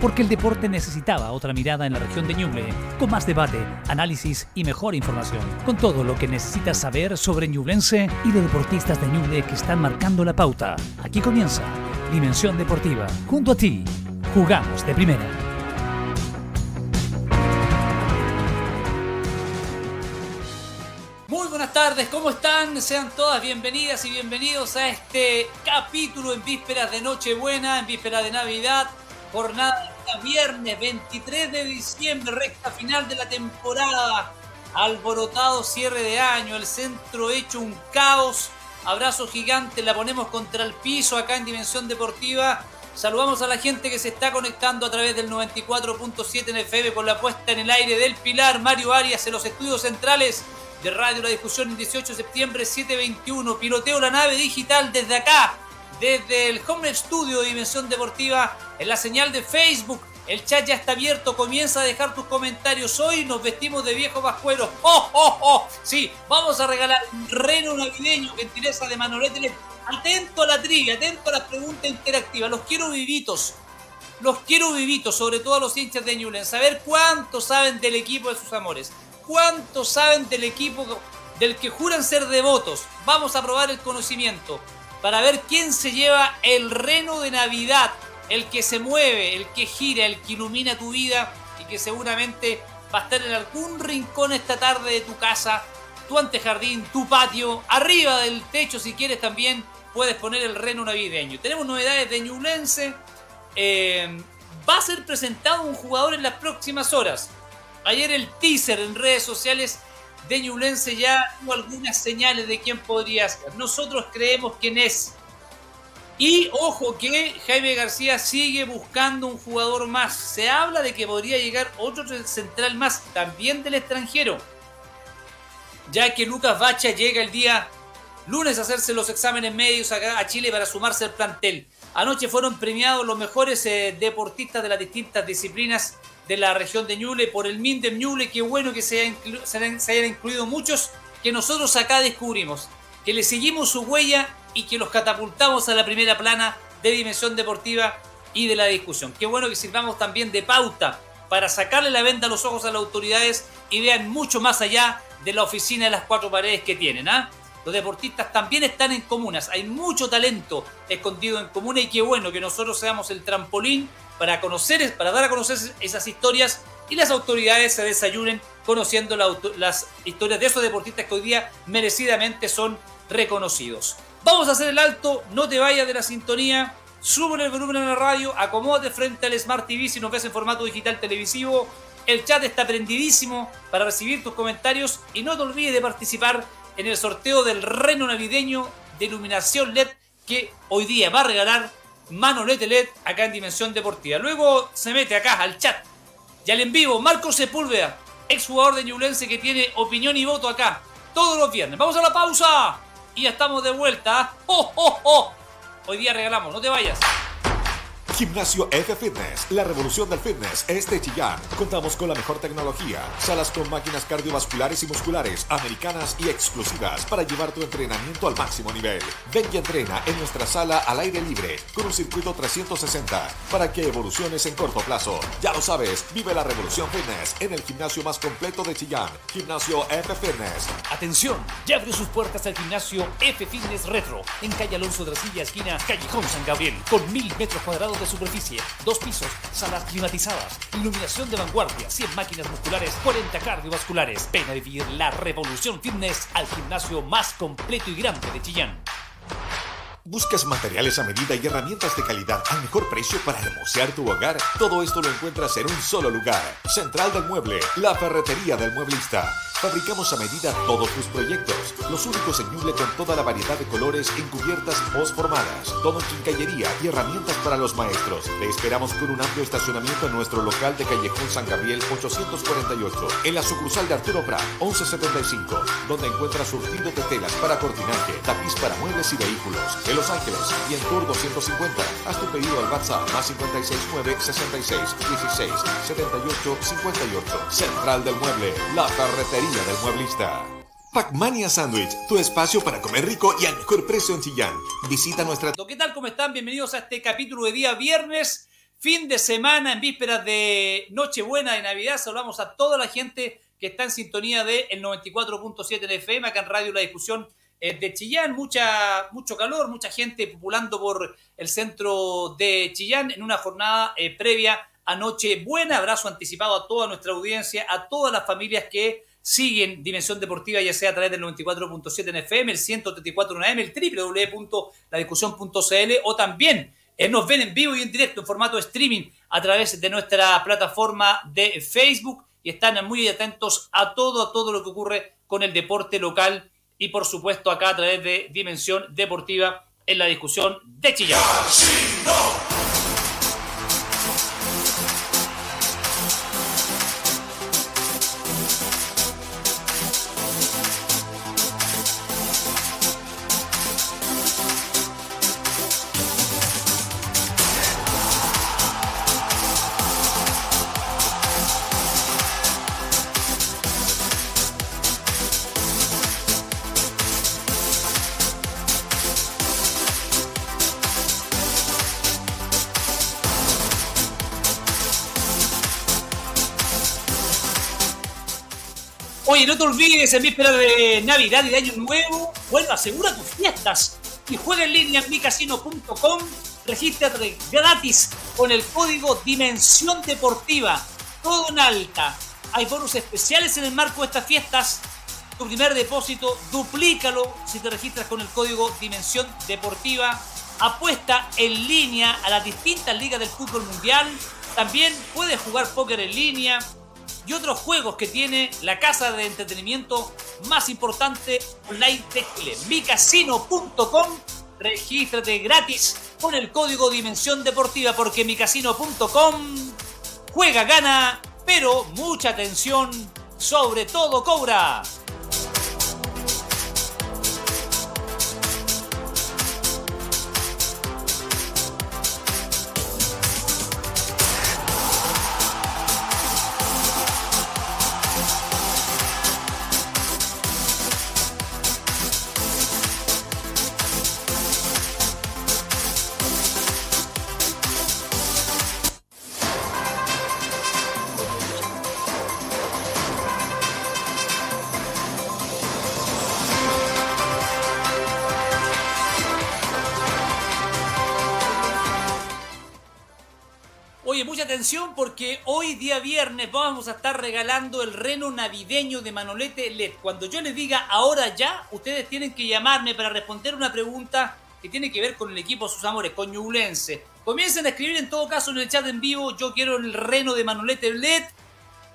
porque el deporte necesitaba otra mirada en la región de Ñuble, con más debate, análisis y mejor información, con todo lo que necesitas saber sobre Ñublense y los deportistas de Ñuble que están marcando la pauta. Aquí comienza Dimensión Deportiva, junto a ti, jugamos de primera. tardes, ¿cómo están? Sean todas bienvenidas y bienvenidos a este capítulo en vísperas de Nochebuena, en vísperas de Navidad, jornada de viernes 23 de diciembre, recta final de la temporada, alborotado cierre de año, el centro hecho un caos, abrazo gigante, la ponemos contra el piso acá en Dimensión Deportiva. Saludamos a la gente que se está conectando a través del 94.7 en FM con la puesta en el aire del Pilar, Mario Arias en los estudios centrales de Radio La Discusión el 18 de septiembre 721. Piloteo la nave digital desde acá, desde el Home Studio de Dimensión Deportiva, en la señal de Facebook. El chat ya está abierto, comienza a dejar tus comentarios. Hoy nos vestimos de viejos vascueros. ¡Oh, oh, oh! Sí, vamos a regalar un reno navideño, gentileza de Manolete. Atento a la trivia, atento a las preguntas interactivas. Los quiero vivitos. Los quiero vivitos, sobre todo a los hinchas de Newland. Saber cuánto saben del equipo de sus amores cuánto saben del equipo del que juran ser devotos. Vamos a probar el conocimiento para ver quién se lleva el reno de Navidad, el que se mueve, el que gira, el que ilumina tu vida y que seguramente va a estar en algún rincón esta tarde de tu casa, tu antejardín, tu patio, arriba del techo si quieres también puedes poner el reno navideño. Tenemos novedades de Ñublense. Eh, va a ser presentado un jugador en las próximas horas. Ayer el teaser en redes sociales de Ñublense ya tuvo algunas señales de quién podría ser. Nosotros creemos quién es. Y ojo que Jaime García sigue buscando un jugador más. Se habla de que podría llegar otro central más, también del extranjero. Ya que Lucas Bacha llega el día lunes a hacerse los exámenes medios acá a Chile para sumarse al plantel. Anoche fueron premiados los mejores eh, deportistas de las distintas disciplinas de la región de Ñuble, por el Mindem Ñuble, qué bueno que se, hayan incluido muchos que nosotros acá descubrimos, que le seguimos su huella y que los catapultamos a la primera plana de dimensión deportiva y de la discusión. Qué bueno que sirvamos también de pauta para sacarle la venda a los ojos a las autoridades y vean mucho más allá de la oficina de las cuatro paredes que tienen. ¿ah? Los deportistas también están en comunas, hay mucho talento escondido en comunas y qué bueno que nosotros seamos el trampolín para conocer, para dar a conocer esas historias y las autoridades se desayunen conociendo las historias de esos deportistas que hoy día merecidamente son reconocidos. Vamos a hacer el alto, no te vayas de la sintonía, sube el volumen en la radio, acomódate frente al Smart TV si nos ves en formato digital televisivo. El chat está prendidísimo para recibir tus comentarios y no te olvides de participar en el sorteo del reno navideño de iluminación LED que hoy día va a regalar Manolete LED acá en Dimensión Deportiva. Luego se mete acá al chat y al en vivo Marco Sepúlveda, exjugador de Ñublense que tiene opinión y voto acá todos los viernes. Vamos a la pausa y ya estamos de vuelta. ¡Oh, oh, oh! Hoy día regalamos, no te vayas. Gimnasio F Fitness, la revolución del fitness es de Chillán. Contamos con la mejor tecnología, salas con máquinas cardiovasculares y musculares, americanas y exclusivas para llevar tu entrenamiento al máximo nivel. Ven y entrena en nuestra sala al aire libre con un circuito 360 para que evoluciones en corto plazo. Ya lo sabes, vive la revolución fitness en el gimnasio más completo de Chillán, Gimnasio F Fitness. Atención, ya abrió sus puertas al gimnasio F Fitness Retro en calle Alonso de la Silla, esquina Callejón San Gabriel, con mil metros cuadrados de superficie, dos pisos, salas climatizadas, iluminación de vanguardia, 100 máquinas musculares, 40 cardiovasculares. Ven a vivir la revolución fitness al gimnasio más completo y grande de Chillán. ¿Buscas materiales a medida y herramientas de calidad al mejor precio para hermosear tu hogar? Todo esto lo encuentras en un solo lugar. Central del Mueble, la ferretería del mueblista. Fabricamos a medida todos tus proyectos. Los únicos en Ñuble con toda la variedad de colores en cubiertas formadas. Todo en quincallería y herramientas para los maestros. Te esperamos con un amplio estacionamiento en nuestro local de Callejón San Gabriel 848. En la sucursal de Arturo Prat 1175. Donde encuentras surtido de telas para cortinaje, tapiz para muebles y vehículos. En Los Ángeles y en Tour 250. Haz tu pedido al WhatsApp más 569 66 16 78 58. Central del Mueble. La carretería del mueblista. Pacmania Sandwich, tu espacio para comer rico y al mejor precio en Chillán. Visita nuestra... ¿Qué tal? ¿Cómo están? Bienvenidos a este capítulo de día viernes. fin de semana, en vísperas de Nochebuena, de Navidad. Saludamos a toda la gente que está en sintonía de el 94.7 en FM, acá en Radio La Discusión eh, de Chillán. Mucha, mucho calor, mucha gente populando por el centro de Chillán en una jornada eh, previa a Nochebuena. Abrazo anticipado a toda nuestra audiencia, a todas las familias que siguen Dimensión Deportiva, ya sea a través del 94.7 en FM, el 134 en AM, el www.ladiscusión.cl o también eh, nos ven en vivo y en directo en formato streaming a través de nuestra plataforma de Facebook y están muy atentos a todo, a todo lo que ocurre con el deporte local y por supuesto acá a través de Dimensión Deportiva en la discusión de Chillán. Oye, no te olvides, en víspera de Navidad y de Año Nuevo, vuelva, asegura tus fiestas y juega en línea en micasino.com. Regístrate gratis con el código Dimensión Deportiva. Todo en alta. Hay bonos especiales en el marco de estas fiestas. Tu primer depósito, duplícalo si te registras con el código Dimensión Deportiva. Apuesta en línea a las distintas ligas del fútbol mundial. También puedes jugar póker en línea y otros juegos que tiene la casa de entretenimiento más importante online de Chile, micasino.com. Regístrate gratis con el código Dimensión Deportiva porque micasino.com juega, gana, pero mucha atención, sobre todo cobra. Porque hoy día viernes vamos a estar regalando el reno navideño de Manolete LED. Cuando yo les diga ahora ya, ustedes tienen que llamarme para responder una pregunta que tiene que ver con el equipo Sus Amores, Coñulense. Comiencen a escribir en todo caso en el chat en vivo, yo quiero el reno de Manolete LED.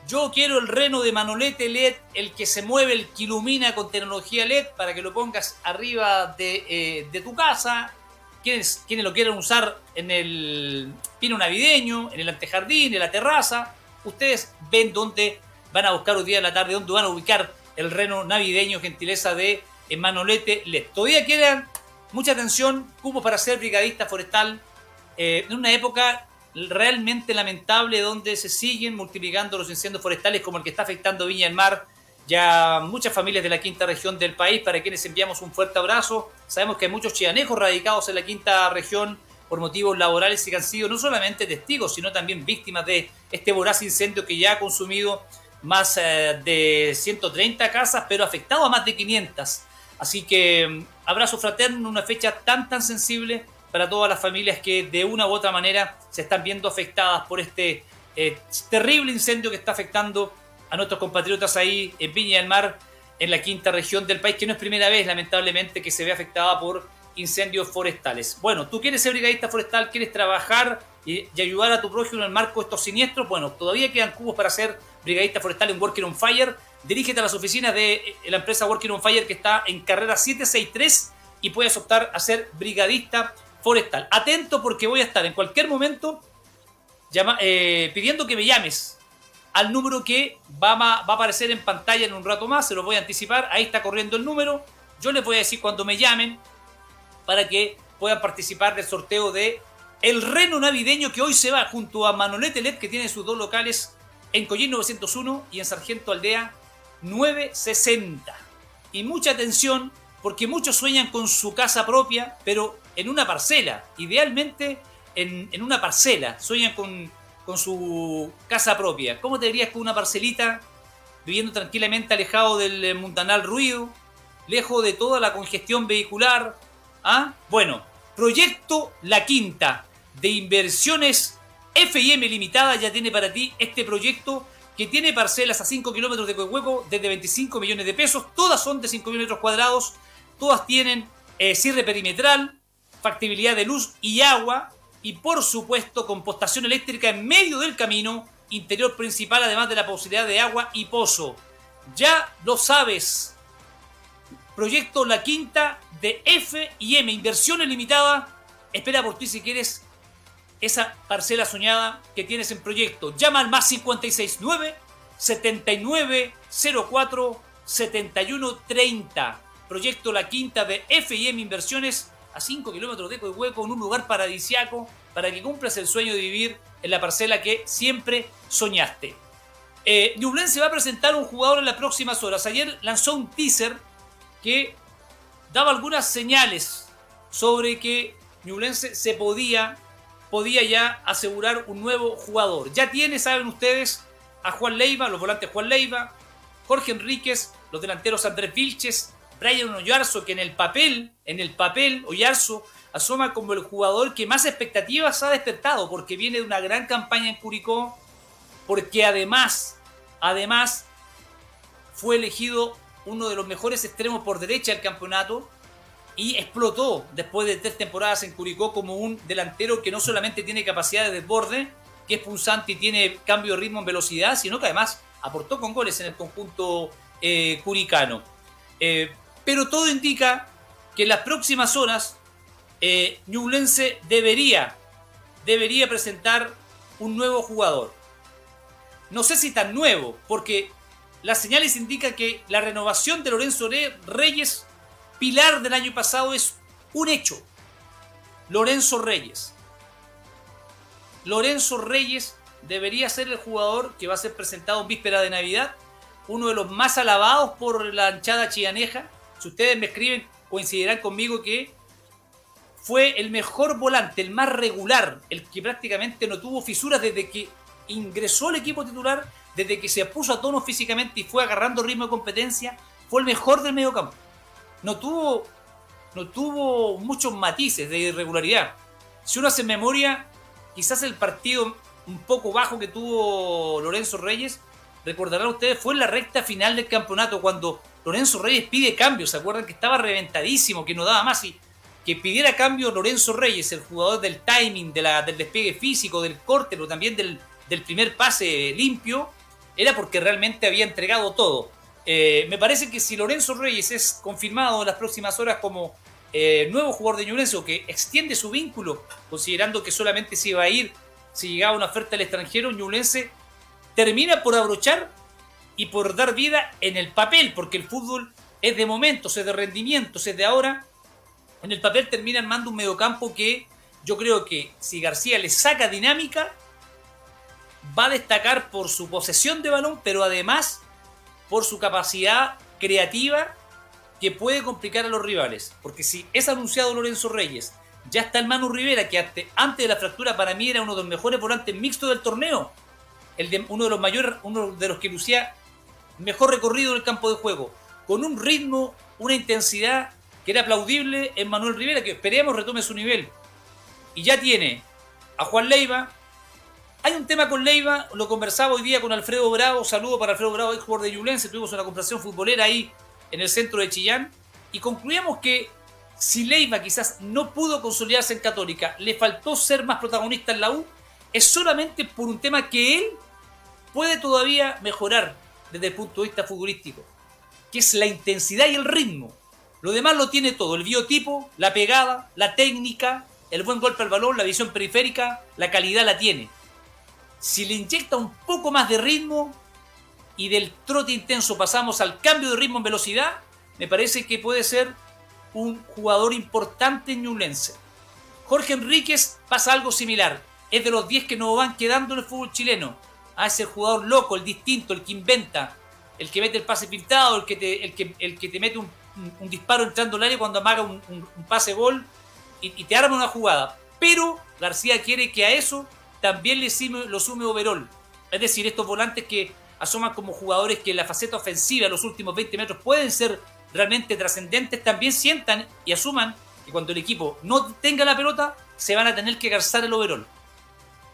Yo quiero el reno de Manolete LED, el que se mueve, el que ilumina con tecnología LED, para que lo pongas arriba de, eh, de tu casa, quienes, lo quieran usar en el pino navideño, en el antejardín, en la terraza. Ustedes ven dónde van a buscar hoy día de la tarde, dónde van a ubicar el reno navideño, gentileza de Manolete LED. Todavía quedan mucha atención, cupos para ser brigadista forestal, eh, en una época realmente lamentable donde se siguen multiplicando los incendios forestales como el que está afectando Viña del Mar, ya muchas familias de la quinta región del país, para quienes enviamos un fuerte abrazo. Sabemos que hay muchos chianejos radicados en la quinta región por motivos laborales y que han sido no solamente testigos, sino también víctimas de este voraz incendio que ya ha consumido más eh, de 130 casas, pero afectado a más de 500. Así que mm, abrazo fraterno en una fecha tan tan sensible para todas las familias que de una u otra manera se están viendo afectadas por este eh, terrible incendio que está afectando a nuestros compatriotas ahí en Viña del Mar, en la quinta región del país, que no es primera vez, lamentablemente, que se ve afectada por incendios forestales. Bueno, tú quieres ser brigadista forestal, quieres trabajar y, ayudar a tu prójimo en el marco de estos siniestros, bueno, todavía quedan cubos para ser brigadista forestal en Working on Fire. Dirígete a las oficinas de eh, la empresa Working on Fire que está en carrera 763 y puedes optar a ser brigadista forestal. Atento porque voy a estar en cualquier momento eh, pidiendo que me llames al número que va, va, a aparecer en pantalla en un rato más, se lo voy a anticipar, ahí está corriendo el número, yo les voy a decir cuando me llamen para que puedan participar del sorteo de el reno navideño que hoy se va junto a Manolete LED que tiene sus dos locales en Collín 901 y en Sargento Aldea 960. Y mucha atención porque muchos sueñan con su casa propia, pero en una parcela, idealmente en, una parcela, sueñan con, con, su casa propia. ¿Cómo te dirías con una parcelita, viviendo tranquilamente alejado del eh, mundanal ruido, lejos de toda la congestión vehicular? ¿Ah? Bueno, proyecto La Quinta de inversiones FIM Limitada ya tiene para ti este proyecto que tiene parcelas a 5 kilómetros de Coihueco desde 25 millones de pesos. Todas son de 5 metros cuadrados. Todas tienen eh, cierre perimetral, factibilidad de luz y agua. Y por supuesto, compostación eléctrica en medio del camino interior principal, además de la posibilidad de agua y pozo. Ya lo sabes. Proyecto La Quinta de F y M, inversión ilimitada. Espera por ti si quieres esa parcela soñada que tienes en proyecto. Llama al más 569 7904 7130. Proyecto La Quinta de FIM Inversiones a 5 kilómetros de Coihueco en un lugar paradisiaco para que cumplas el sueño de vivir en la parcela que siempre soñaste. Eh, se va a presentar un jugador en las próximas horas. Ayer lanzó un teaser que daba algunas señales sobre que Ñublense se podía podía ya asegurar un nuevo jugador. Ya tiene, saben ustedes, a Juan Leiva, los volantes Juan Leiva, Jorge Enríquez, los delanteros Andrés Vilches, Brian Oyarzo, que en el papel, en el papel, Oyarzo asoma como el jugador que más expectativas ha despertado, porque viene de una gran campaña en Curicó, porque además, además, fue elegido uno de los mejores extremos por derecha del campeonato, y explotó después de tres temporadas en Curicó como un delantero que no solamente tiene capacidad de desborde, que es punzante y tiene cambio de ritmo en velocidad, sino que además aportó con goles en el conjunto eh, curicano. Eh, pero todo indica que en las próximas horas eh, debería, debería presentar un nuevo jugador. No sé si tan nuevo, porque las señales indican que la renovación de Lorenzo Reyes pilar del año pasado es un hecho. Lorenzo Reyes. Lorenzo Reyes debería ser el jugador que va a ser presentado en víspera de Navidad, uno de los más alabados por la anchada chianeja. Si ustedes me escriben, coincidirán conmigo que fue el mejor volante, el más regular, el que prácticamente no tuvo fisuras desde que ingresó al equipo titular, desde que se puso a tono físicamente y fue agarrando ritmo de competencia, fue el mejor del medio campo no tuvo, no tuvo muchos matices de irregularidad. Si uno hace memoria, quizás el partido un poco bajo que tuvo Lorenzo Reyes, recordarán ustedes, fue en la recta final del campeonato cuando Lorenzo Reyes pide cambio. ¿Se acuerdan que estaba reventadísimo, que no daba más? Y que pidiera cambio Lorenzo Reyes, el jugador del timing, del despegue físico, del corte, pero también del, del primer pase limpio, era porque realmente había entregado todo. Eh, me parece que si Lorenzo Reyes es confirmado en las próximas horas como eh, nuevo jugador de Ñublense o que extiende su vínculo, considerando que solamente se iba a ir si llegaba una oferta al extranjero, Ñublense termina por abrochar y por dar vida en el papel, porque el fútbol es de momentos, es de rendimientos, es de ahora. En el papel termina armando un mediocampo que yo creo que si García le saca dinámica, va a destacar por su posesión de balón, pero además por su capacidad creativa que puede complicar a los rivales. Porque si es anunciado Lorenzo Reyes, ya está el Manu Rivera, que antes de la fractura para mí era uno de los mejores volantes mixtos del torneo. El de, uno de los mayores, uno de los que lucía mejor recorrido del campo de juego. Con un ritmo, una intensidad que era aplaudible en Manuel Rivera, que esperemos retome su nivel. Y ya tiene a Juan Leiva, hay un tema con Leiva, lo conversaba hoy día con Alfredo Bravo, saludo para Alfredo Bravo, ex jugador de Yulense, tuvimos una conversación futbolera ahí en el centro de Chillán, y concluíamos que si Leiva quizás no pudo consolidarse en Católica, le faltó ser más protagonista en la U, es solamente por un tema que él puede todavía mejorar desde el punto de vista futbolístico, que es la intensidad y el ritmo. Lo demás lo tiene todo, el biotipo, la pegada, la técnica, el buen golpe al balón, la visión periférica, la calidad la tiene si le inyecta un poco más de ritmo y del trote intenso pasamos al cambio de ritmo en velocidad, me parece que puede ser un jugador importante en Ñublense. Jorge Enríquez pasa algo similar. Es de los 10 que nos van quedando en el fútbol chileno. Ah, es el jugador loco, el distinto, el que inventa, el que mete el pase pintado, el que te, el que, el que te mete un, disparo entrando al área cuando amaga un, pase gol y, te arma una jugada. Pero García quiere que a eso también le sume, lo sume Overol. Es decir, estos volantes que asoman como jugadores que en la faceta ofensiva, los últimos 20 metros, pueden ser realmente trascendentes, también sientan y asuman que cuando el equipo no tenga la pelota, se van a tener que garzar el overall.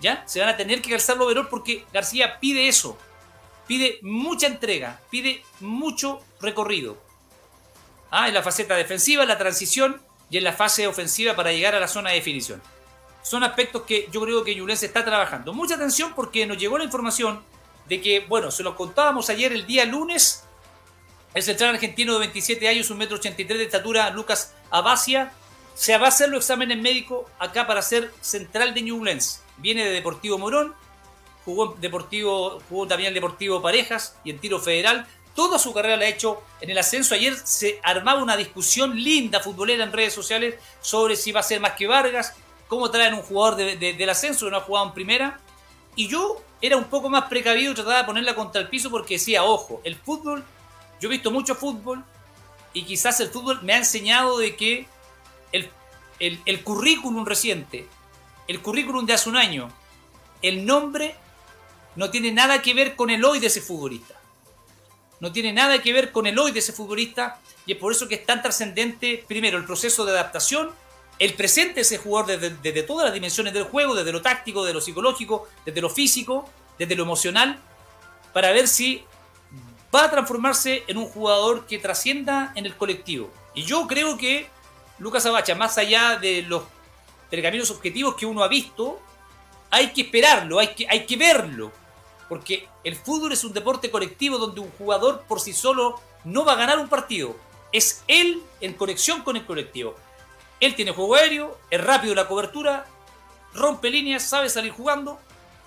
¿Ya? Se van a tener que garzar el porque García pide eso. Pide mucha entrega, pide mucho recorrido. Ah, en la faceta defensiva, en la transición y en la fase ofensiva para llegar a la zona de definición. Son aspectos que yo creo que Ñublense está trabajando. Mucha atención porque nos llegó la información de que, bueno, se lo contábamos ayer el día lunes, el central argentino de 27 años, 1,83 m de estatura, Lucas Abacia, se va a hacer los exámenes médicos acá para ser central de Ñublense. Viene de Deportivo Morón, jugó, Deportivo, jugó también en Deportivo Parejas y en tiro federal. Toda su carrera la ha hecho en el ascenso. Ayer se armaba una discusión linda futbolera en redes sociales sobre si va a ser más que Vargas, cómo traen un jugador del ascenso que no ha jugado en primera. Y yo era un poco más precavido, trataba de ponerla contra el piso porque decía, ojo, el fútbol, yo he visto mucho fútbol y quizás el fútbol me ha enseñado de que el, el currículum reciente, el currículum de hace un año, el nombre no tiene nada que ver con el hoy de ese futbolista. No tiene nada que ver con el hoy de ese futbolista y es por eso que es tan trascendente, primero, el proceso de adaptación el presente de ese jugador desde, todas las dimensiones del juego, desde lo táctico, desde lo psicológico, desde lo físico, desde lo emocional, para ver si va a transformarse en un jugador que trascienda en el colectivo. Y yo creo que Lucas Abacha, más allá de los pergaminos objetivos que uno ha visto, hay que esperarlo, hay que, hay que verlo. Porque el fútbol es un deporte colectivo donde un jugador por sí solo no va a ganar un partido. Es él en conexión con el colectivo. Él tiene juego aéreo, es rápido la cobertura, rompe líneas, sabe salir jugando,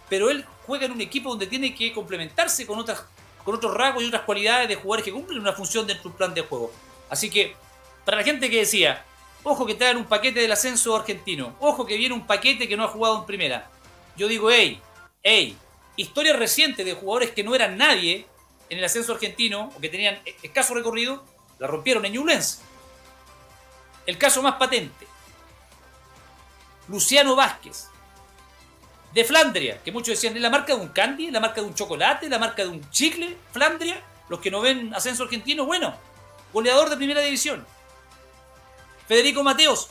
pero él juega en un equipo donde tiene que complementarse con, otras, con otros rasgos y otras cualidades de jugadores que cumplen una función dentro de plan de juego. Así que, para la gente que decía, ojo que traen un paquete del ascenso argentino, ojo que viene un paquete que no ha jugado en primera. Yo digo, hey, hey, historia reciente de jugadores que no eran nadie en el ascenso argentino o que tenían escaso recorrido, la rompieron en Ñublense. El caso más patente. Luciano Vázquez. De Flandria, que muchos decían, ¿es la marca de un candy? ¿La marca de un chocolate? ¿La marca de un chicle? Flandria. Los que no ven ascenso argentino, bueno. Goleador de primera división. Federico Mateos,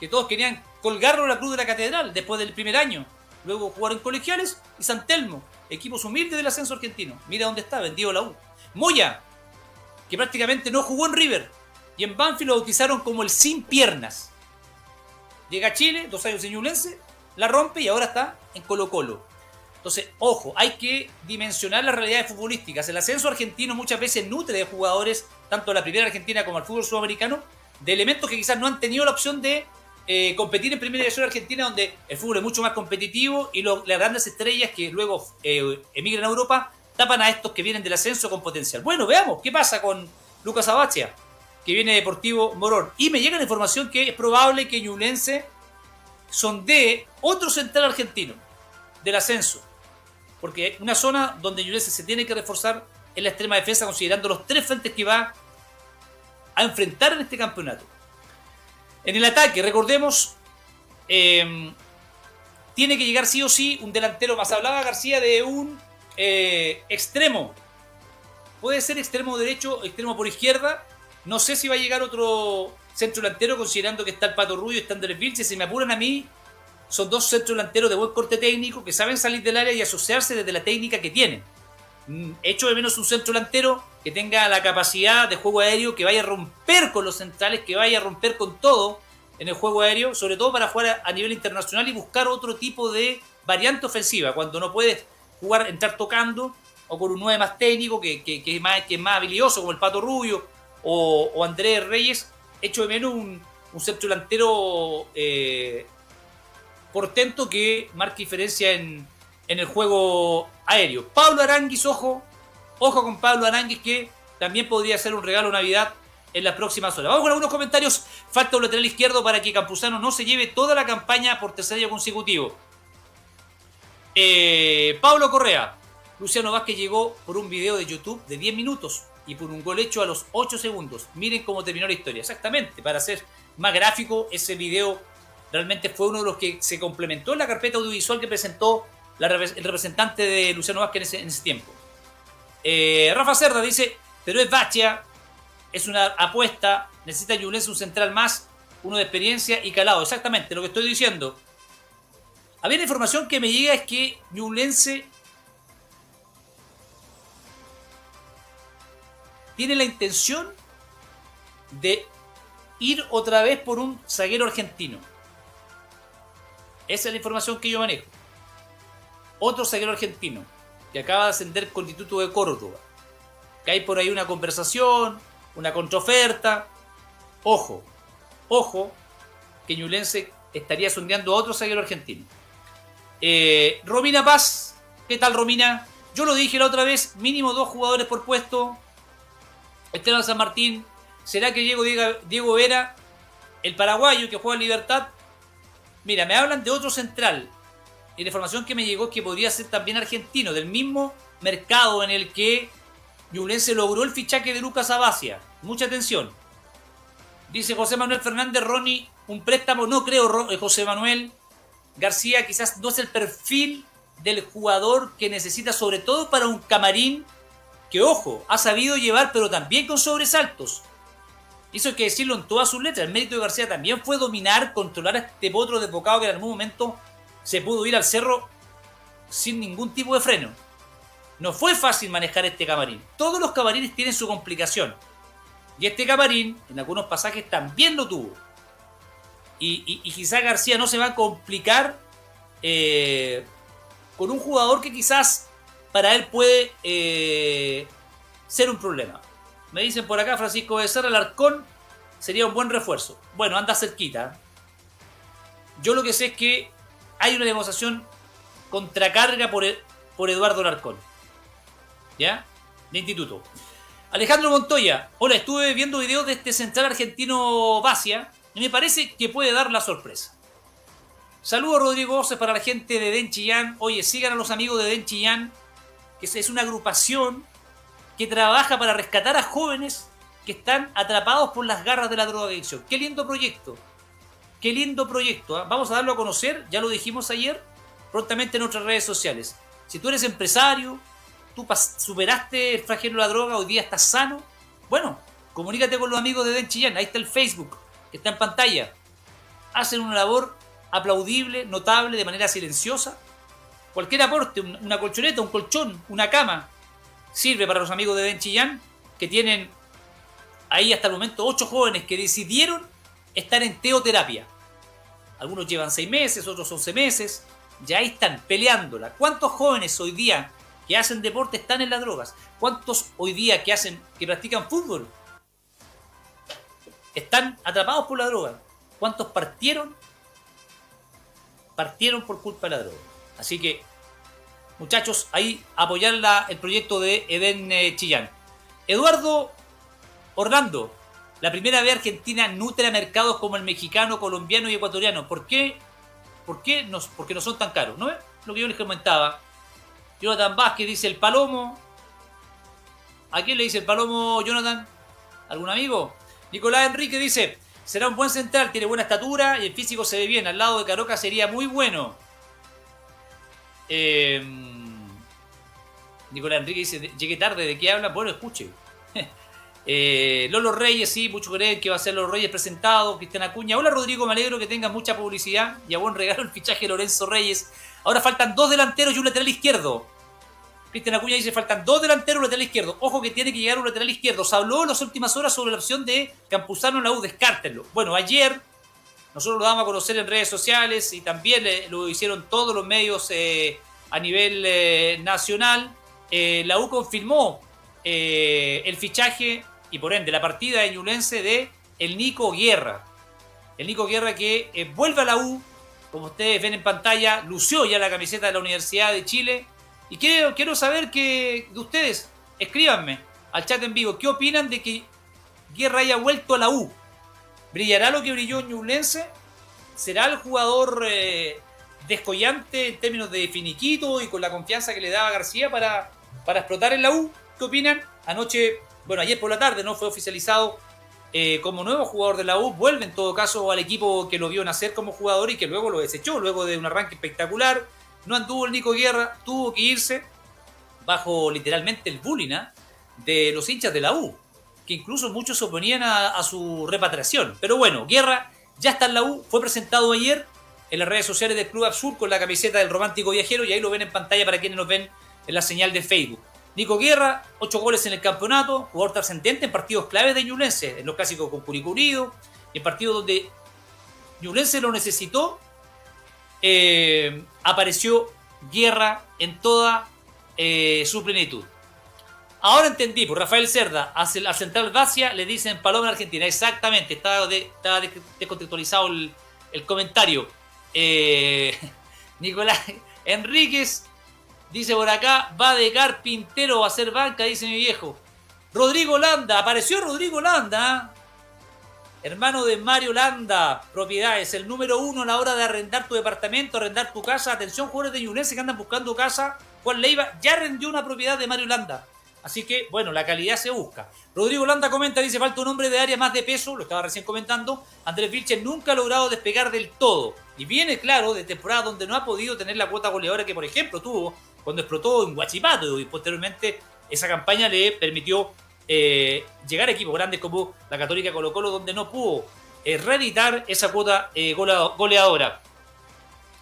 que todos querían colgarlo en la cruz de la catedral después del primer año. Luego jugaron colegiales y San Telmo, equipos humildes del ascenso argentino. Mira dónde está, vendido la U. Moya, que prácticamente no jugó en River, y en Banfield lo bautizaron como el sin piernas. Llega a Chile, dos años en Ñublense, la rompe y ahora está en Colo Colo. Entonces, ojo, hay que dimensionar las realidades futbolísticas. El ascenso argentino muchas veces nutre de jugadores, tanto a la primera argentina como al fútbol sudamericano, de elementos que quizás no han tenido la opción de eh, competir en primera división argentina, donde el fútbol es mucho más competitivo y las grandes estrellas que luego eh, emigran a Europa tapan a estos que vienen del ascenso con potencial. Bueno, veamos qué pasa con Lucas Abacia que viene Deportivo Morón. Y me llega la información que es probable que Ñublense sondee otro central argentino del ascenso. Porque una zona donde Ñublense se tiene que reforzar es la extrema defensa, considerando los tres frentes que va a enfrentar en este campeonato. En el ataque, recordemos, em, tiene que llegar sí o sí un delantero más. Hablaba García de un eh, extremo. Puede ser extremo derecho, extremo por izquierda, no sé si va a llegar otro centro delantero, considerando que está el Pato Rubio y está Andrés Vilche. Si me apuran a mí, son dos centros delanteros de buen corte técnico que saben salir del área y asociarse desde la técnica que tienen. Mm, hecho de menos un centro delantero que tenga la capacidad de juego aéreo, que vaya a romper con los centrales, que vaya a romper con todo en el juego aéreo, sobre todo para jugar a nivel internacional y buscar otro tipo de variante ofensiva, cuando no puedes jugar, entrar tocando, o con un 9 más técnico, que, es más, que más habilidoso, como el Pato Rubio, o, Andrés Reyes, hecho de menos un, un centro delantero eh, portento que marque diferencia en, el juego aéreo. Pablo Aranguis, ojo, ojo con Pablo Aranguis que también podría ser un regalo Navidad en las próximas horas. Vamos con algunos comentarios. Falta un lateral izquierdo para que Campuzano no se lleve toda la campaña por tercer año consecutivo. Eh, Pablo Correa. Luciano Vázquez llegó por un video de YouTube de 10 minutos y por un gol hecho a los 8 segundos. Miren cómo terminó la historia. Exactamente, para hacer más gráfico, ese video realmente fue uno de los que se complementó en la carpeta audiovisual que presentó el representante de Luciano Vázquez en ese, tiempo. Eh, Rafa Cerda dice, pero es Bachia, es una apuesta, necesita Ñublense un central más, uno de experiencia y calado. Exactamente, lo que estoy diciendo. Había la información que me llega es que Ñublense tiene la intención de ir otra vez por un zaguero argentino. Esa es la información que yo manejo. Otro zaguero argentino que acaba de ascender con Instituto de Córdoba. Que hay por ahí una conversación, una contraoferta. Ojo, ojo, que Ñulense estaría sondeando a otro zaguero argentino. Eh, Romina Paz, ¿qué tal Romina? Yo lo dije la otra vez, mínimo dos jugadores por puesto. Esteban San Martín, ¿será que Diego, Diego Vera, el paraguayo que juega en Libertad? Mira, me hablan de otro central. Y la información que me llegó es que podría ser también argentino, del mismo mercado en el que Ñublense logró el fichaje de Lucas Abacia. Mucha atención. Dice José Manuel Fernández Ronnie, un préstamo, no creo, eh, José Manuel. García quizás no es el perfil del jugador que necesita, sobre todo para un camarín que, ojo, ha sabido llevar, pero también con sobresaltos. Eso hay que decirlo en todas sus letras. El mérito de García también fue dominar, controlar a este potro desbocado que en algún momento se pudo ir al cerro sin ningún tipo de freno. No fue fácil manejar este camarín. Todos los camarines tienen su complicación. Y este camarín, en algunos pasajes, también lo tuvo. Y, quizás García no se va a complicar eh, con un jugador que quizás para él puede eh, ser un problema. Me dicen por acá, Francisco Becerra, el Arcón sería un buen refuerzo. Bueno, anda cerquita. Yo lo que sé es que hay una demostración contracarga por, por Eduardo Larcón. ¿Ya? De instituto. Alejandro Montoya. Hola, estuve viendo videos de este central argentino Basia y me parece que puede dar la sorpresa. Saludos Rodrigo para la gente de Den Chillán. Oye, sigan a los amigos de Den Chillán, que es una agrupación que trabaja para rescatar a jóvenes que están atrapados por las garras de la drogadicción. Qué lindo proyecto. Qué lindo proyecto. ¿ah? Vamos a darlo a conocer, ya lo dijimos ayer, prontamente en nuestras redes sociales. Si tú eres empresario, tú superaste el flagelo de la droga, hoy día estás sano, bueno, comunícate con los amigos de Den Chillán, ahí está el Facebook, que está en pantalla. Hacen una labor aplaudible, notable, de manera silenciosa. Cualquier aporte, una colchoneta, un colchón, una cama, sirve para los amigos de Den Chillán, que tienen ahí hasta el momento ocho jóvenes que decidieron estar en teoterapia. Algunos llevan seis meses, otros once meses, ya ahí están peleándola. ¿Cuántos jóvenes hoy día que hacen deporte están en las drogas? ¿Cuántos hoy día que hacen, que practican fútbol, están atrapados por la droga? ¿Cuántos partieron? Partieron por culpa de la droga. Así que, muchachos, ahí apoyar el proyecto de Eden eh, Chillán. Eduardo Orlando, la primera vez Argentina nutre a mercados como el mexicano, colombiano y ecuatoriano. ¿Por qué? ¿Por qué? No, porque no son tan caros, ¿no es? Lo que yo les comentaba. Jonathan Vázquez dice el palomo. ¿A quién le dice el palomo, Jonathan? ¿Algún amigo? Nicolás Enrique dice, será un buen central, tiene buena estatura y el físico se ve bien. Al lado de Caroca sería muy bueno. Em, Nicolás Enrique dice, llegué tarde, ¿de qué habla? Bueno, escuche. Eh, Lolo Reyes, sí, muchos creen que va a ser Lolo Reyes presentado. Cristian Acuña. Hola Rodrigo, me alegro que tenga mucha publicidad. Y a buen regalo el fichaje de Lorenzo Reyes. Ahora faltan dos delanteros y un lateral izquierdo. Cristian Acuña dice: faltan dos delanteros y un lateral izquierdo. Ojo que tiene que llegar un lateral izquierdo. Se habló en las últimas horas sobre la opción de Campuzano en la U. Descártenlo. Bueno, ayer nosotros lo damos a conocer en redes sociales y también lo hicieron todos los medios eh, a nivel eh, nacional. la U confirmó el fichaje y por ende la partida de Ñulense de el Nico Guerra. El Nico Guerra que eh, vuelve a la U, como ustedes ven en pantalla, lució ya la camiseta de la Universidad de Chile. Y quiero, quiero saber que de ustedes, escríbanme al chat en vivo, ¿qué opinan de que Guerra haya vuelto a la U? ¿Brillará lo que brilló Ñublense? ¿Será el jugador eh, descollante en términos de finiquito y con la confianza que le daba García para, para explotar en la U? ¿Qué opinan? Anoche bueno, ayer por la tarde no fue oficializado eh, como nuevo jugador de la U, vuelve en todo caso al equipo que lo vio nacer como jugador y que luego lo desechó, luego de un arranque espectacular. No anduvo el Nico Guerra, tuvo que irse bajo literalmente el bullying ¿ah? de los hinchas de la U, que incluso muchos se oponían a, su repatriación. Pero bueno, Guerra ya está en la U, fue presentado ayer en las redes sociales del Club Absurd con la camiseta del romántico viajero y ahí lo ven en pantalla para quienes nos ven en la señal de Facebook. Nico Guerra, 8 goles en el campeonato, jugador trascendente en partidos claves de Ñublense, en los clásicos con Curicurido, en partidos donde Ñublense lo necesitó, eh, apareció Guerra en toda eh, su plenitud. Ahora entendí, por Rafael Cerda, al central Vacia le dicen Paloma Argentina. Exactamente, estaba, descontextualizado el, comentario. Eh, Nicolás Enríquez Dice por acá, va de carpintero a hacer banca, dice mi viejo. Rodrigo Landa, apareció Rodrigo Landa. Hermano de Mario Landa, propiedades, el número uno a la hora de arrendar tu departamento, arrendar tu casa. Atención, jugadores de Ñublense que andan buscando casa. Juan Leiva ya rendió una propiedad de Mario Landa. Así que, bueno, la calidad se busca. Rodrigo Landa comenta, dice, falta un hombre de área más de peso, lo estaba recién comentando. Andrés Vilches nunca ha logrado despegar del todo. Y viene, claro, de temporada donde no ha podido tener la cuota goleadora que, por ejemplo, tuvo cuando explotó en Huachipato y posteriormente esa campaña le permitió eh, llegar a equipos grandes como la Católica Colo Colo, donde no pudo eh, reeditar esa cuota eh, goleadora.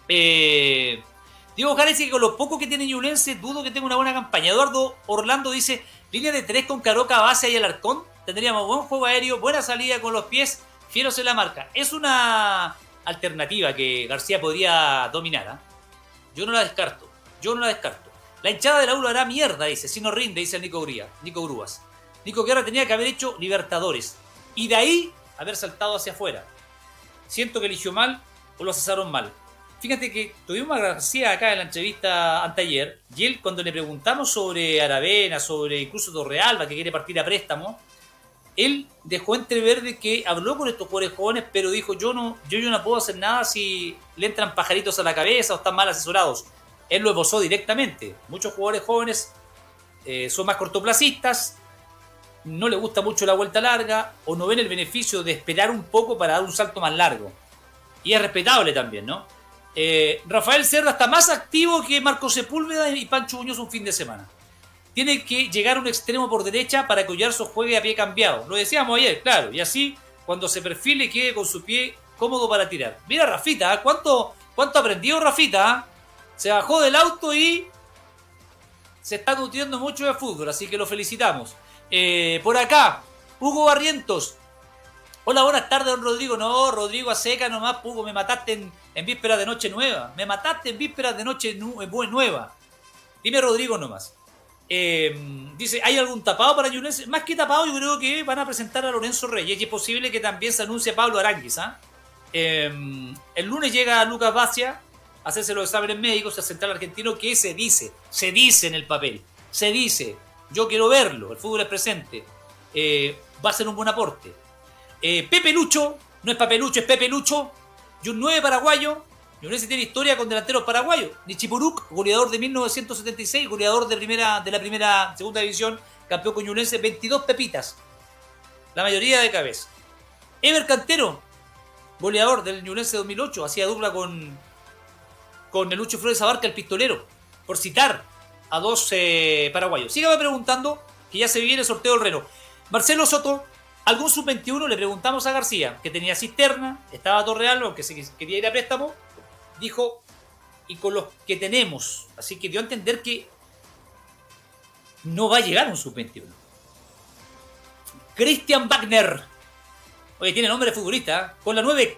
Diego Jara dice que con lo poco que tiene Ñublense dudo que tenga una buena campaña. Eduardo Orlando dice, línea de tres con Caroca, base y Alarcón. Tendríamos buen juego aéreo, buena salida con los pies, fieros en la marca. Es una alternativa que García podría dominar. Yo no la descarto. Yo no la descarto. La hinchada de la U hará mierda, dice. Si no rinde, dice Nico, Gría, Nico Grúas. Nico Guerra tenía que haber hecho Libertadores. Y de ahí haber saltado hacia afuera. Siento que eligió mal o lo asesaron mal. Fíjate que tuvimos a García acá en la entrevista anteayer. Y él, cuando le preguntamos sobre Aravena, sobre incluso Torrealba, que quiere partir a préstamo, él dejó entrever de que habló con estos jugadores jóvenes, pero dijo: Yo no, yo, yo no puedo hacer nada si le entran pajaritos a la cabeza o están mal asesorados él lo esbozó directamente. Muchos jugadores jóvenes eh, son más cortoplacistas, no le gusta mucho la vuelta larga o no ven el beneficio de esperar un poco para dar un salto más largo. Y es respetable también, ¿no? Eh, Rafael Cerda está más activo que Marco Sepúlveda y Pancho Muñoz un fin de semana. Tiene que llegar a un extremo por derecha para que Ollarzo juegue a pie cambiado. Lo decíamos ayer, claro. Y así, cuando se perfile, quede con su pie cómodo para tirar. Mira Rafita, ¿eh? ¿cuánto, cuánto aprendió Rafita? Se bajó del auto y se está nutriendo mucho de fútbol, así que lo felicitamos. Eh, por acá, Hugo Barrientos. Hola, buenas tardes, don Rodrigo. No, Rodrigo a seca nomás, Hugo, me mataste en, vísperas de noche nueva. Me mataste en vísperas de noche nueva. Dime Rodrigo nomás. Eh, dice, ¿hay algún tapado para Yunes? Más que tapado, yo creo que van a presentar a Lorenzo Reyes y es posible que también se anuncie a Pablo Aranguis. ¿ah? Eh, el lunes llega Lucas Bacia, hacerse los exámenes médicos al central argentino que se dice, se dice en el papel, se dice, yo quiero verlo, el fútbol es presente, eh, va a ser un buen aporte. Eh, Pepe Lucho, no es Papelucho, es Pepe Lucho, y un 9 paraguayo, se tiene historia con delanteros paraguayos. Nichipuruk, goleador de 1976, goleador de, primera, de la primera, segunda división, campeón con 22 pepitas. La mayoría de cabeza. Ever Cantero, goleador del Ñublense 2008, hacía dupla con con el Lucho Flores Abarca, el pistolero, por citar a dos eh, paraguayos. Sígame preguntando, que ya se viene el sorteo del Reno. Marcelo Soto, algún sub-21 le preguntamos a García, que tenía cisterna, estaba Torreal, aunque se quería ir a préstamo, dijo, y con los que tenemos, así que dio a entender que no va a llegar un sub-21. Christian Wagner, oye, tiene nombre de futbolista, ¿eh? con la 9,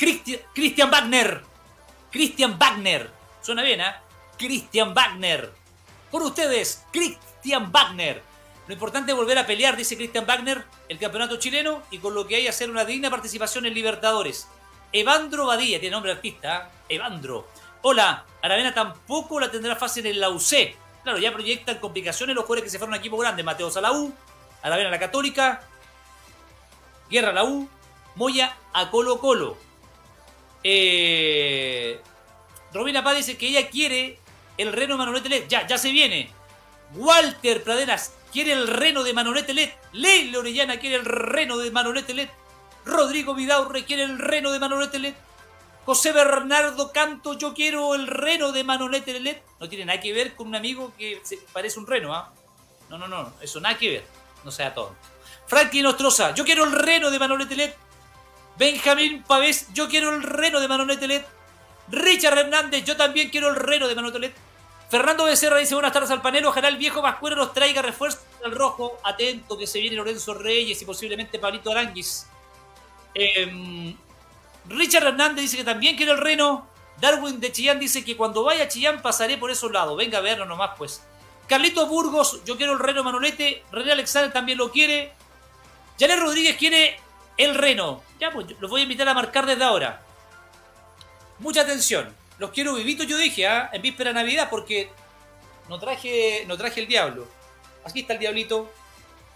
Christian Wagner, Christian Wagner, Suena bien, ¿eh? Christian Wagner. Por ustedes, Christian Wagner. Lo importante es volver a pelear, dice Christian Wagner, el campeonato chileno y con lo que hay hacer una digna participación en Libertadores. Evandro Badía, tiene nombre de artista, ¿eh? Evandro. Hola, Aravena tampoco la tendrá fácil en la UC. Claro, ya proyectan complicaciones los jugadores que se fueron a equipo grande. Mateos a Aravena la Católica, Guerra a la U, Moya a Colo Colo. Eh, Romina Paz dice que ella quiere el reno de Manolete LED. Ya, ya se viene. Walter Pradenas quiere el reno de Manolete LED. Leila Orellana quiere el reno de Manolete LED. Rodrigo Vidal requiere el reno de Manolete. José Bernardo Canto, yo quiero el reno de Manolete LED. No tiene nada que ver con un amigo que parece un reno, ¿ah? No, no, no, eso nada que ver. No sea tonto. Franklin Nostroza, yo quiero el reno de Manolete LED. Benjamín Pavés, yo quiero el reno de Manolete LED. Richard Hernández, yo también quiero el reno de Manolete LED. Fernando Becerra dice buenas tardes al panel. Ojalá el viejo Vascuero nos traiga refuerzo al rojo. Atento que se viene Lorenzo Reyes y posiblemente Pablito Aranguis. Em, Richard Hernández dice que también quiere el reno. Darwin de Chillán dice que cuando vaya a Chillán pasaré por esos lados. Venga a verlo nomás, pues. Carlito Burgos, yo quiero el reno Manolete. René Alexander también lo quiere. Janet Rodríguez quiere el reno. Ya, pues los voy a invitar a marcar desde ahora. Mucha atención. Los quiero vivitos, yo dije, ¿ah? en víspera de Navidad, porque no traje, no traje el diablo. Aquí está el diablito.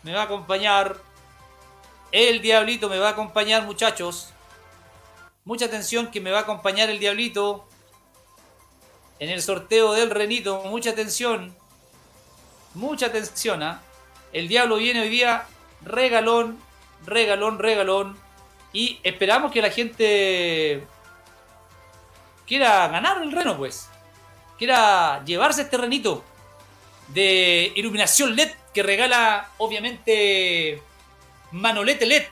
Me va a acompañar. El diablito me va a acompañar, muchachos. Mucha atención que me va a acompañar el diablito. En el sorteo del renito. Mucha atención. Mucha atención, ¿ah? El diablo viene hoy día regalón, regalón, regalón. Y esperamos que la gente quiera ganar el reno, pues. Quiera llevarse este renito de iluminación LED que regala, obviamente, Manolete LED.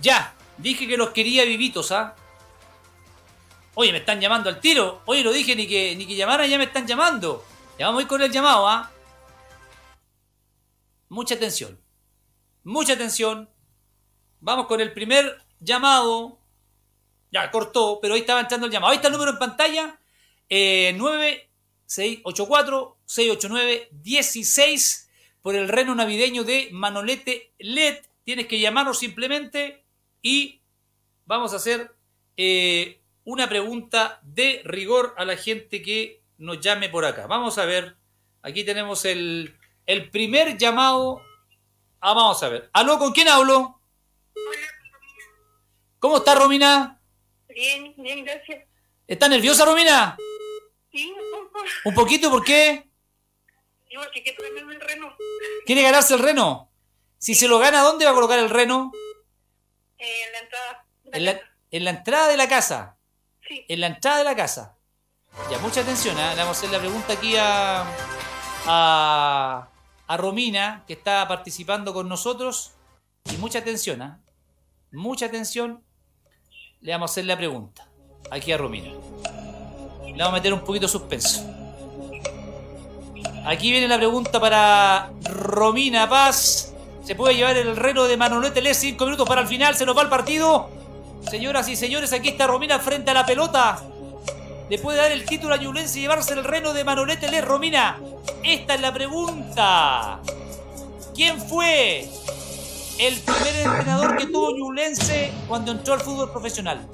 Ya, dije que los quería vivitos, ¿ah? Oye, me están llamando al tiro. Oye, lo dije ni que, ni que llamaran, ya me están llamando. Ya vamos a ir con el llamado, ¿ah? Mucha atención. Mucha atención. Vamos con el primer llamado ya, cortó, pero ahí estaba entrando el llamado. Ahí está el número en pantalla. Eh, 9684-689-16 por el reno navideño de Manolete LED. Tienes que llamarnos simplemente y vamos a hacer eh, una pregunta de rigor a la gente que nos llame por acá. Vamos a ver. Aquí tenemos el, el primer llamado. Ah, vamos a ver. ¿Aló? ¿Con quién hablo? Hola, ¿Cómo está Romina? Bien, bien, gracias. ¿Está nerviosa, Romina? Sí, un poco. ¿Un poquito? ¿Por qué? Digo, que quiere el reno. ¿Quiere ganarse el reno? Si se lo gana, ¿dónde va a colocar el reno? Eh, en la entrada. En la, en la, entrada de la casa. Sí. En la entrada de la casa. Ya, mucha atención, ¿eh? le vamos a hacer la pregunta aquí a, a, a Romina, que está participando con nosotros. Y mucha atención, ¿eh? Mucha atención le vamos a hacer la pregunta. Aquí a Romina. Le vamos a meter un poquito de suspenso. Aquí viene la pregunta para Romina Paz. ¿Se puede llevar el reno de Manolete Le? Cinco minutos para el final. Se nos va el partido. Señoras y señores, aquí está Romina frente a la pelota. Le puede dar el título a Ñublense y llevarse el reno de Manolete Le. Romina, esta es la pregunta. ¿Quién fue el primer entrenador que tuvo Ñublense cuando entró al fútbol profesional.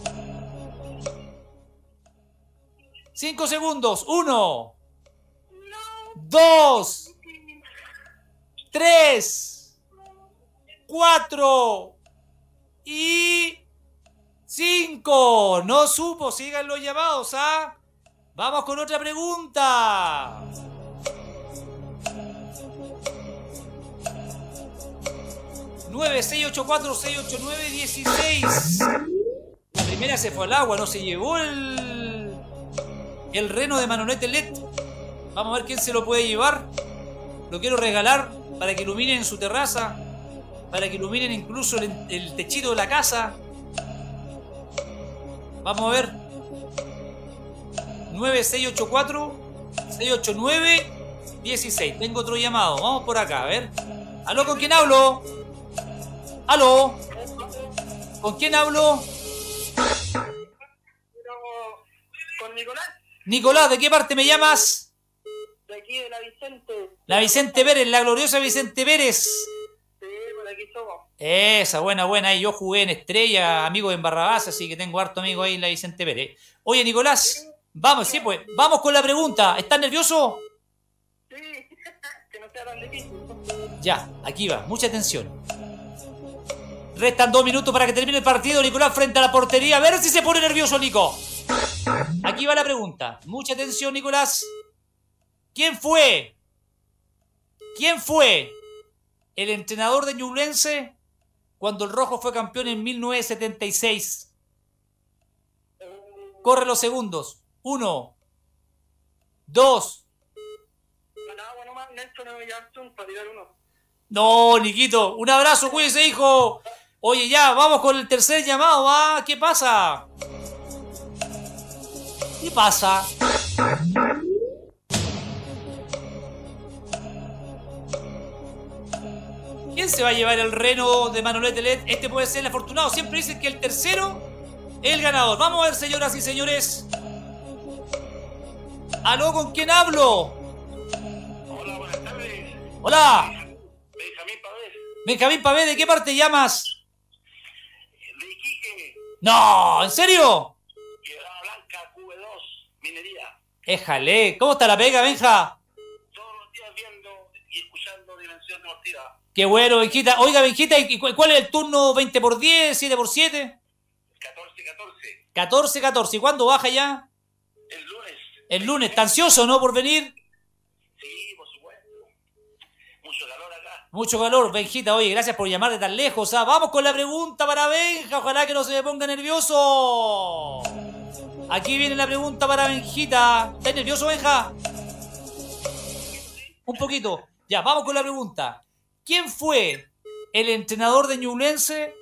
Cinco segundos. Uno. Dos. Tres. Cuatro. Y. Cinco. No supo. Sigan los llamados, ¿ah? Vamos con otra pregunta. 9684-689-16. La primera se fue al agua, no se llevó el, el reno de Manolete LED. Vamos a ver quién se lo puede llevar. Lo quiero regalar para que iluminen su terraza, para que iluminen incluso el, el techito de la casa. Vamos a ver. 9684 689 16. Tengo otro llamado. Vamos por acá, a ver. ¿Aló con quién hablo? ¿Aló? ¿Con quién hablo? Con Nicolás. Nicolás, ¿de qué parte me llamas? De aquí, de la Vicente. La Vicente Pérez, la gloriosa Vicente Pérez. Sí, por aquí somos. Esa, buena, buena. Yo jugué en Estrella, amigo en Barrabás, así que tengo harto amigo ahí en la Vicente Pérez. Oye, Nicolás, vamos, sí, pues, vamos con la pregunta. ¿Estás nervioso? Sí, que no sea tan difícil. Ya, aquí va, mucha atención. Restan dos minutos para que termine el partido. Nicolás frente a la portería. A ver si se pone nervioso, Nico. Aquí va la pregunta. Mucha atención, Nicolás. ¿Quién fue? ¿Quién fue el entrenador de Ñublense cuando el rojo fue campeón en 1976? Corre los segundos. Uno, dos. No, Niquito. Un abrazo, cuídese, hijo. Oye, ya, vamos con el tercer llamado, ¿va? ¿Qué pasa? ¿Qué pasa? ¿Quién se va a llevar el reno de Manolete LED? Este puede ser el afortunado. Siempre dicen que el tercero es el ganador. Vamos a ver, señoras y señores. ¿Aló, con quién hablo? Hola, buenas tardes. Hola. Benjamín Pavés, Benjamín Pavé, ¿de qué parte llamas? No, ¿en serio? Quebrada Blanca, QB2, minería. Éjale, ¿cómo está la pega, Benja? Todos los días viendo y escuchando Dimensión Deportiva. Qué bueno, Benjita. Oiga, Benjita, ¿y cu- cuál es el turno 20 por 10, 7 por 7? 14-14, 14, 14. ¿Y cuándo baja ya? el lunes. El lunes. ¿Está ansioso, no, por venir? Sí, por supuesto. Mucho calor acá. Mucho calor, Benjita. Oye, gracias por llamar de tan lejos. ¿ah? Vamos con la pregunta para Benja. Ojalá que no se me ponga nervioso. Aquí viene la pregunta para Benjita. ¿Estás nervioso, Benja? Un poquito. Ya, vamos con la pregunta. ¿Quién fue el entrenador de Ñublense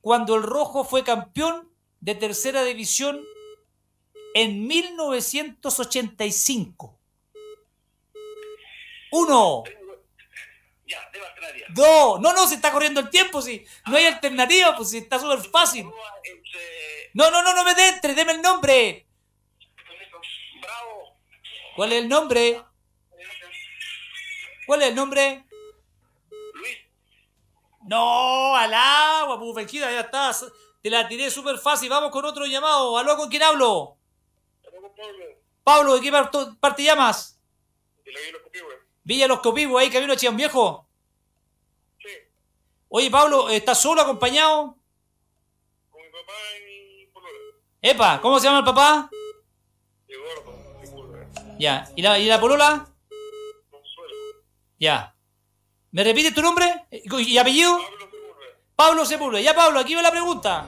cuando el Rojo fue campeón de tercera división en 1985? Uno. Ya, de. Dos. No, no, se está corriendo el tiempo, sí. No hay alternativa, pues sí, está súper fácil. Entre No, no, no, no me entre, deme el nombre. Bravo. ¿Cuál es el nombre? ¿Cuál es el nombre? Luis. No, al agua, pues, Benjita, ya está. Te la tiré súper fácil. Vamos con otro llamado. ¿Aló, con quién hablo? Pablo, ¿de qué parte llamas? Vi los copios, Villa Los Copivos, ahí camino a Chillán Viejo. Sí, Oye, Pablo, ¿estás solo, acompañado? con mi papá y mi polola. Epa, ¿cómo se llama el papá? Y gordo. Ya. ¿Y la, y la polola? Consuelo. Ya. ¿Me repites tu nombre? ¿Y apellido? Pablo Sepúlveda. Pablo Sepúlveda. Ya, Pablo, aquí va la pregunta.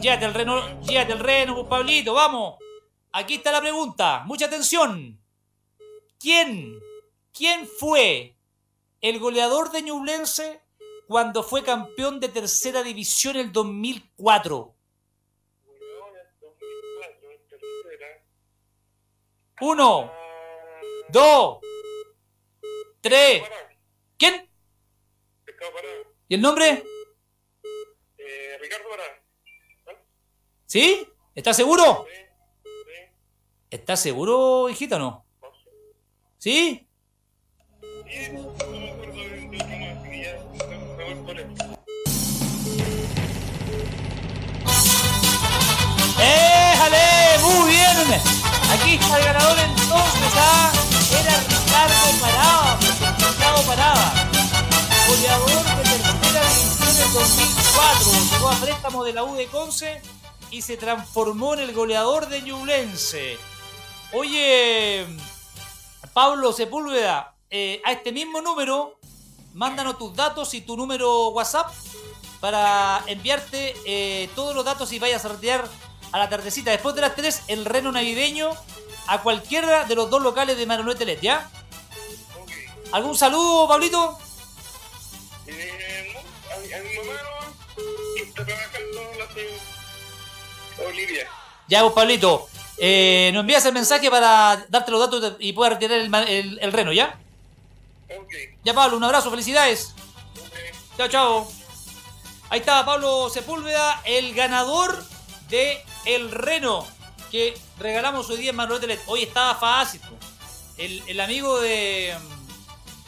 Llévate el reno, llévate el reno, pues, Pablito, vamos. Aquí está la pregunta. Mucha atención. ¿Quién, quién fue el goleador de Ñublense cuando fue campeón de tercera división el 2004? Uno, dos, tres. ¿Quién? ¿Y el nombre? Ricardo. ¿Sí? ¿Estás seguro? ¿Estás seguro, hijita, o no? ¿Sí? ¡Éjale! ¡Muy bien! Aquí está el ganador entonces, ¿ah? Era Ricardo Parada, Ricardo Parada. Goleador de tercera división del 2004. Llegó a préstamo de la U de Conce y se transformó en el goleador de Ñublense. Oye, Pablo Sepúlveda, eh, a este mismo número, mándanos tus datos y tu número WhatsApp para enviarte eh, todos los datos y vayas a retirar a la tardecita, después de las 3, el reno navideño a cualquiera de los dos locales de Manolete Let, ¿ya? Ok. ¿Algún saludo, Pablito? Eh, no, a, mi- a mi mamá no, que está trabajando la de Olivia. Ya, pues, Pablito. Eh, nos envías el mensaje para darte los datos y puedas retirar el, el- el reno, ¿ya? Ya, Pablo, un abrazo, felicidades. Chao, chao. Ahí está Pablo Sepúlveda, el ganador de El Reno, que regalamos hoy día en Manolete Let. Hoy estaba fácil. El, el amigo de.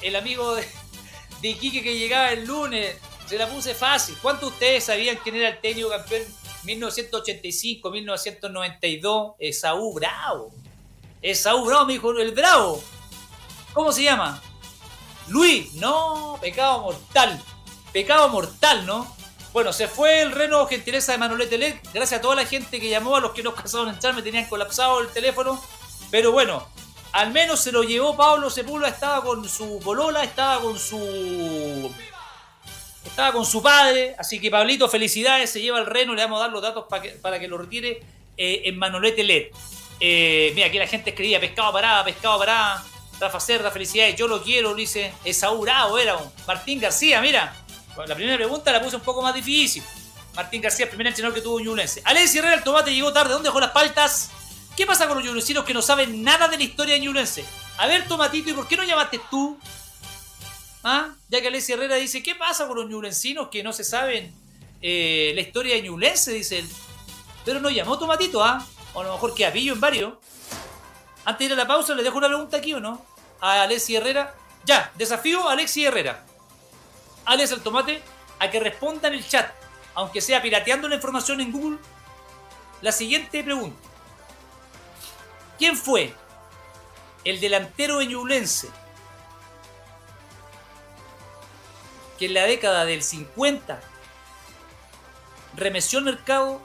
El amigo de, de Iquique que llegaba el lunes. Se la puse fácil. ¿Cuántos de ustedes sabían quién era el técnico campeón 1985, 1992? Esaú Bravo. Esaú Bravo, me dijo el Bravo. ¿Cómo se llama? Luis, no, pecado mortal. Pecado mortal, ¿no? Bueno, se fue el reno gentileza de Manolete Led. Gracias a toda la gente que llamó, a los que no alcanzaron a entrar, me tenían colapsado el teléfono. Pero bueno, al menos se lo llevó Pablo Sepúlveda, estaba con su bolola, estaba con su estaba con su padre, así que Pablito, felicidades, se lleva el reno, le vamos a dar los datos para que, para que lo retire eh, en Manolete LED. Eh, mira, aquí la gente escribía pescado parada, pescado parada. Rafa Cerda, felicidades, yo lo quiero, lo dice Esaú era un Martín García, mira. la primera pregunta la puse un poco más difícil. Martín García, primer entrenador que tuvo Ñublense. Alexis Herrera, el tomate llegó tarde, ¿dónde dejó las paltas? ¿Qué pasa con los ñublencinos que no saben nada de la historia de Ñublense? A ver, Tomatito, ¿y por qué no llamaste tú? ¿Ah? Ya que Alexis Herrera dice, ¿qué pasa con los ñublencinos que no se saben eh, la historia de Ñublense? Dice él. Pero no llamó Tomatito, ¿ah? O a lo mejor que pillo en varios. Antes de ir a la pausa, ¿le dejo una pregunta aquí o no? A Alexis Herrera. Ya, desafío a Alexis Herrera. Alex el Tomate a que responda en el chat, aunque sea pirateando la información en Google, la siguiente pregunta. ¿Quién fue el delantero eñublense que en la década del 50 remeció el mercado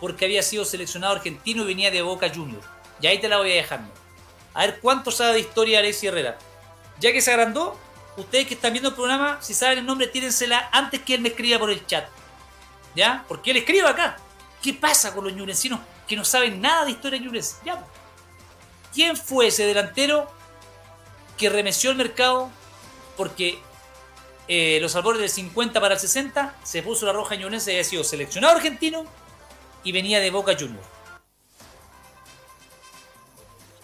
porque había sido seleccionado argentino y venía de Boca Juniors? Y ahí te la voy a dejar. A ver cuánto sabe de historia Alexis Herrera. Ya que se agrandó, ustedes que están viendo el programa, si saben el nombre, tírensela antes que él me escriba por el chat. ¿Ya? Porque él escribe acá. ¿Qué pasa con los ñurencinos que no saben nada de historia ñurense? Ya. ¿Quién fue ese delantero que remeció el mercado porque eh, los albores del 50 para el 60 se puso la roja ñurense y había sido seleccionado argentino y venía de Boca Juniors?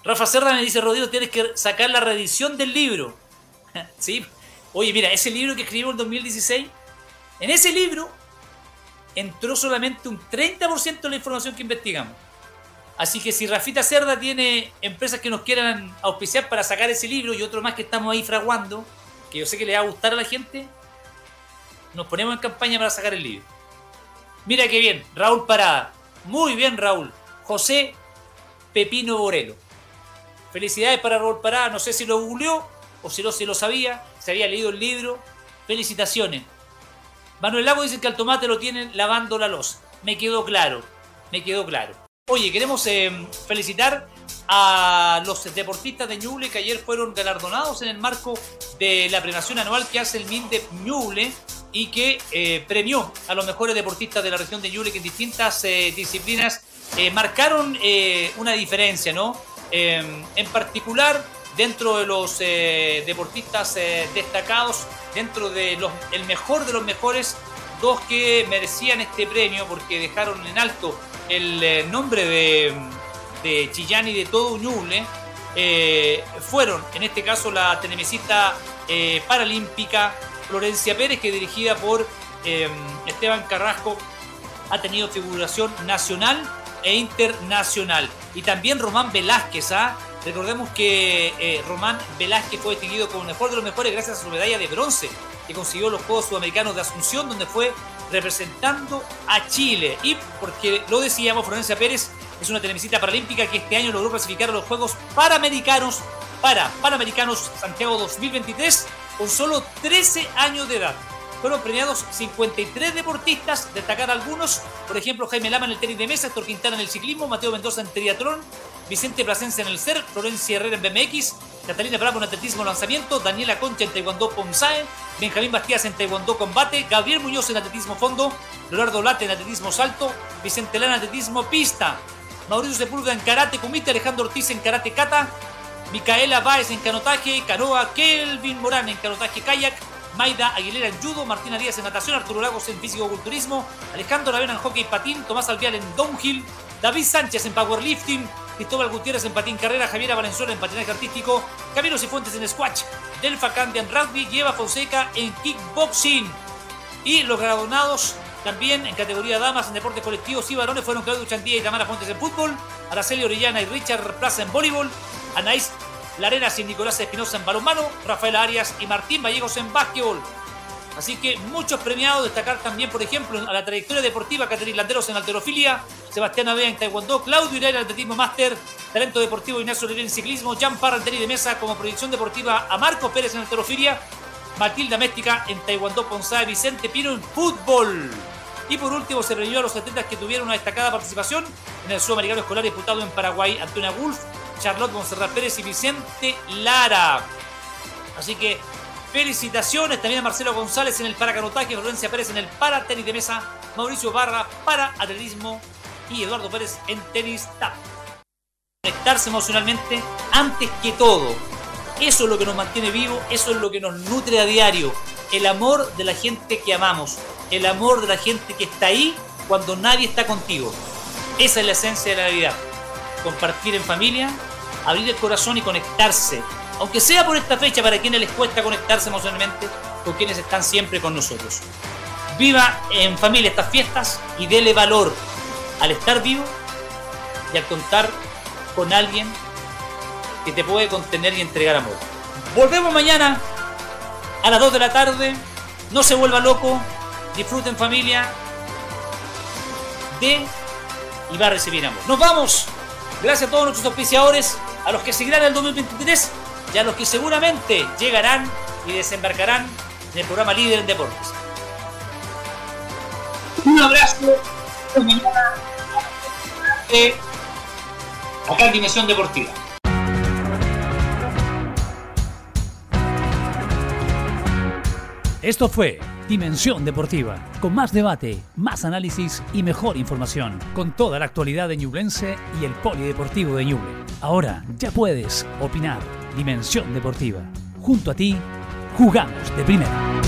Rafa Cerda me dice, Rodrigo, tienes que sacar la reedición del libro. ¿Sí? Oye, mira, ese libro que escribimos en 2016, en ese libro entró solamente un 30% de la información que investigamos. Así que si Rafita Cerda tiene empresas que nos quieran auspiciar para sacar ese libro y otro más que estamos ahí fraguando, que yo sé que le va a gustar a la gente, nos ponemos en campaña para sacar el libro. Mira qué bien, Raúl Parada. Muy bien, Raúl. José Pepino Borelo. Felicidades para Raúl Parada, no sé si lo googleó o si no lo sabía, se había leído el libro. Felicitaciones. Manuel Lago dice que al tomate lo tienen lavando la losa. Me quedó claro, me quedó claro. Oye, queremos eh, felicitar a los deportistas de Ñuble que ayer fueron galardonados en el marco de la premiación anual que hace el MINDEP Ñuble y que eh, premió a los mejores deportistas de la región de Ñuble que en distintas eh, disciplinas marcaron una diferencia, ¿no? Em, en particular, dentro de los eh, deportistas eh, destacados, dentro de los, el mejor de los mejores, dos que merecían este premio porque dejaron en alto el eh, nombre de, de, Chillán y de todo fueron en este caso la tenemesista paralímpica Florencia Pérez, que dirigida por em, Esteban Carrasco ha tenido figuración nacional e internacional. Y también Román Velázquez, ¿ah? Recordemos que eh, Román Velázquez fue distinguido como mejor de los mejores gracias a su medalla de bronce que consiguió los Juegos Sudamericanos de Asunción, donde fue representando a Chile. Y porque lo decíamos, Florencia Pérez es una televisita paralímpica que este año logró clasificar a los Juegos Panamericanos para Panamericanos Santiago 2023 con solo 13 años de edad fueron premiados 53 deportistas, destacar algunos, por ejemplo Jaime Lama en el tenis de mesa, Héctor Quintana en el ciclismo, Mateo Mendoza en triatlón, Vicente Plasencia en el CER, Florencia Herrera en BMX, Catalina Bravo en atletismo lanzamiento, Daniela Concha en taekwondo Ponzae, Benjamín Bastías en taekwondo combate, Gabriel Muñoz en atletismo fondo, Leonardo Late en atletismo salto, Vicente Lana en atletismo pista, Mauricio Sepúlveda en karate kumite, Alejandro Ortiz en karate kata, Micaela Báez en canotaje, canoa, Kelvin Morán en canotaje kayak, Maida Aguilera en judo, Martina Díaz en natación, Arturo Lagos en físico-culturismo, Alejandro Lavena en hockey patín, Tomás Alvial en downhill, David Sánchez en powerlifting, Cristóbal Gutiérrez en patín carrera, Javiera Valenzuela en patinaje artístico, Camilo Cifuentes en squash, Delfa Candia en rugby y Eva Fonseca en kickboxing. Y los graduados también en categoría damas en deportes colectivos y varones fueron Claudio Chandía y Tamara Fuentes en fútbol, Araceli Orellana y Richard Plaza en voleibol, Anaís Larenas y Nicolás Espinosa en balonmano, Rafael Arias y Martín Vallegos en básquetbol. Así que muchos premiados, destacar también, por ejemplo, a la trayectoria deportiva, Caterina Landeros en alterofilia, Sebastián Avea en taekwondo, Claudio Irera en atletismo máster, talento deportivo Ignacio Oliver en ciclismo, Jan Parra en tenis de mesa como proyección deportiva a Marcos Pérez en alterofilia, Matilda Méstica en taekwondo, Ponzá Vicente Pino en fútbol. Y por último se reunió a los atletas que tuvieron una destacada participación en el Sudamericano Escolar disputado en Paraguay, Antonia Wolf, Charlotte Monserrat Pérez y Vicente Lara. Así que Felicitaciones también a Marcelo González en el paracanotaje, Florencia Pérez en el para tenis de mesa, Mauricio Barra para atletismo y Eduardo Pérez en tenis tap. Conectarse emocionalmente antes que todo. Eso es lo que nos mantiene vivos, eso es lo que nos nutre a diario. El amor de la gente que amamos, el amor de la gente que está ahí cuando nadie está contigo. Esa es la esencia de la Navidad. Compartir en familia, abrir el corazón y conectarse aunque sea por esta fecha para quienes les cuesta conectarse emocionalmente con quienes están siempre con nosotros. Viva en familia estas fiestas y dele valor al estar vivo y al contar con alguien que te puede contener y entregar amor. Volvemos mañana a las 2 de la tarde. No se vuelva loco. Disfruten familia. De y va a recibir amor. Nos vamos. Gracias a todos nuestros auspiciadores, a los que seguirán el 2023 y a los que seguramente llegarán y desembarcarán en el programa Líder en Deportes. Un abrazo. Acá en Dimensión Deportiva. Esto fue Dimensión Deportiva, con más debate, más análisis y mejor información, con toda la actualidad de Ñublense y el Polideportivo de Ñuble. Ahora ya puedes opinar Dimensión Deportiva. Junto a ti, jugamos de primera.